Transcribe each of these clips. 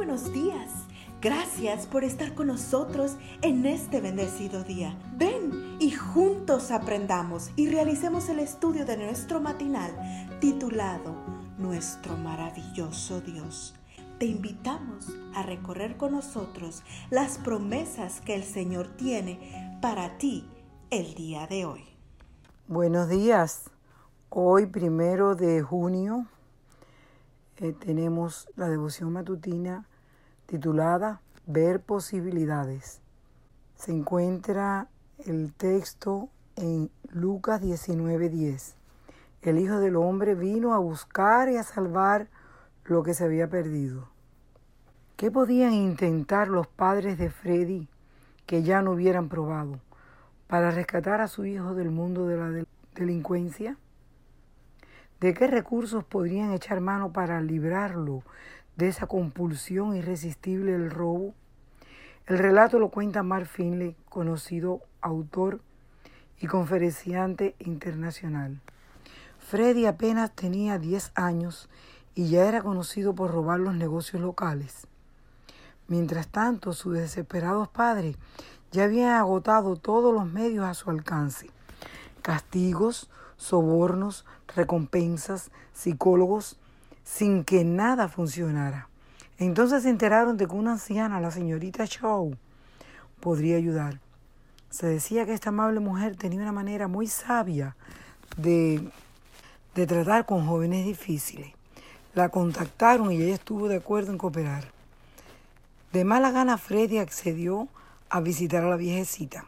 buenos días. Gracias por estar con nosotros en este bendecido día. Ven y juntos aprendamos y realicemos el estudio de nuestro matinal titulado Nuestro maravilloso Dios. Te invitamos a recorrer con nosotros las promesas que el Señor tiene para ti el día de hoy. Buenos días. Hoy, primero de junio, eh, tenemos la devoción matutina titulada Ver posibilidades. Se encuentra el texto en Lucas 19:10. El Hijo del Hombre vino a buscar y a salvar lo que se había perdido. ¿Qué podían intentar los padres de Freddy que ya no hubieran probado para rescatar a su hijo del mundo de la delincuencia? ¿De qué recursos podrían echar mano para librarlo de esa compulsión irresistible del robo? El relato lo cuenta Mark Finley, conocido autor y conferenciante internacional. Freddy apenas tenía 10 años y ya era conocido por robar los negocios locales. Mientras tanto, sus desesperados padres ya habían agotado todos los medios a su alcance. Castigos, sobornos, recompensas, psicólogos, sin que nada funcionara. Entonces se enteraron de que una anciana, la señorita Shaw, podría ayudar. Se decía que esta amable mujer tenía una manera muy sabia de, de tratar con jóvenes difíciles. La contactaron y ella estuvo de acuerdo en cooperar. De mala gana Freddy accedió a visitar a la viejecita.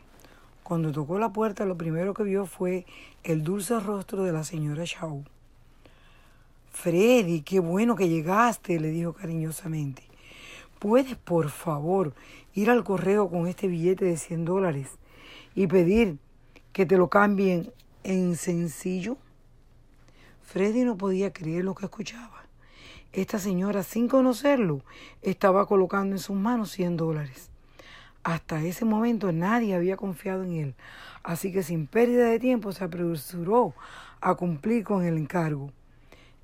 Cuando tocó la puerta, lo primero que vio fue el dulce rostro de la señora Shaw. Freddy, qué bueno que llegaste, le dijo cariñosamente. ¿Puedes, por favor, ir al correo con este billete de 100 dólares y pedir que te lo cambien en sencillo? Freddy no podía creer lo que escuchaba. Esta señora, sin conocerlo, estaba colocando en sus manos 100 dólares. Hasta ese momento nadie había confiado en él, así que sin pérdida de tiempo se apresuró a cumplir con el encargo.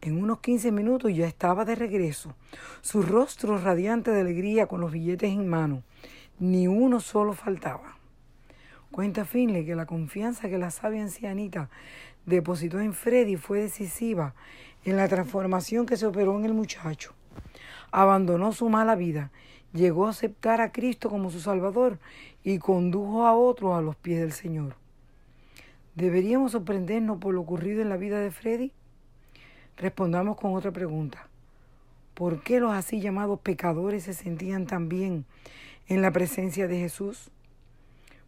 En unos 15 minutos ya estaba de regreso, su rostro radiante de alegría con los billetes en mano. Ni uno solo faltaba. Cuenta Finley que la confianza que la sabia ancianita depositó en Freddy fue decisiva en la transformación que se operó en el muchacho. Abandonó su mala vida llegó a aceptar a Cristo como su Salvador y condujo a otros a los pies del Señor. ¿Deberíamos sorprendernos por lo ocurrido en la vida de Freddy? Respondamos con otra pregunta. ¿Por qué los así llamados pecadores se sentían tan bien en la presencia de Jesús?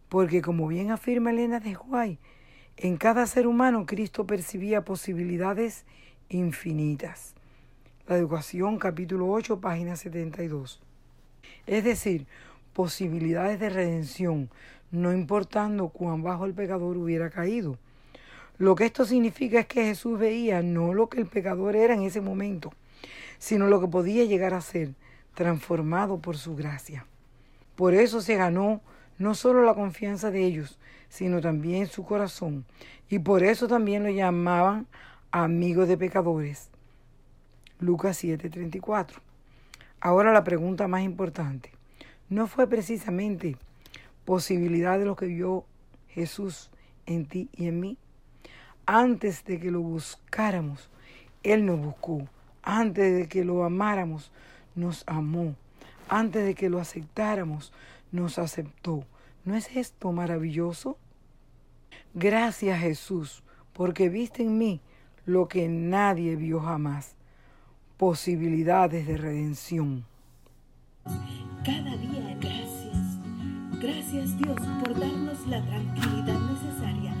Porque como bien afirma Elena de Huay, en cada ser humano Cristo percibía posibilidades infinitas. La Educación, capítulo 8, página 72 es decir, posibilidades de redención, no importando cuán bajo el pecador hubiera caído. Lo que esto significa es que Jesús veía no lo que el pecador era en ese momento, sino lo que podía llegar a ser, transformado por su gracia. Por eso se ganó no solo la confianza de ellos, sino también su corazón, y por eso también lo llamaban amigos de pecadores. Lucas 7:34. Ahora la pregunta más importante. ¿No fue precisamente posibilidad de lo que vio Jesús en ti y en mí? Antes de que lo buscáramos, Él nos buscó. Antes de que lo amáramos, nos amó. Antes de que lo aceptáramos, nos aceptó. ¿No es esto maravilloso? Gracias Jesús, porque viste en mí lo que nadie vio jamás posibilidades de redención. Cada día gracias. Gracias Dios por darnos la tranquilidad necesaria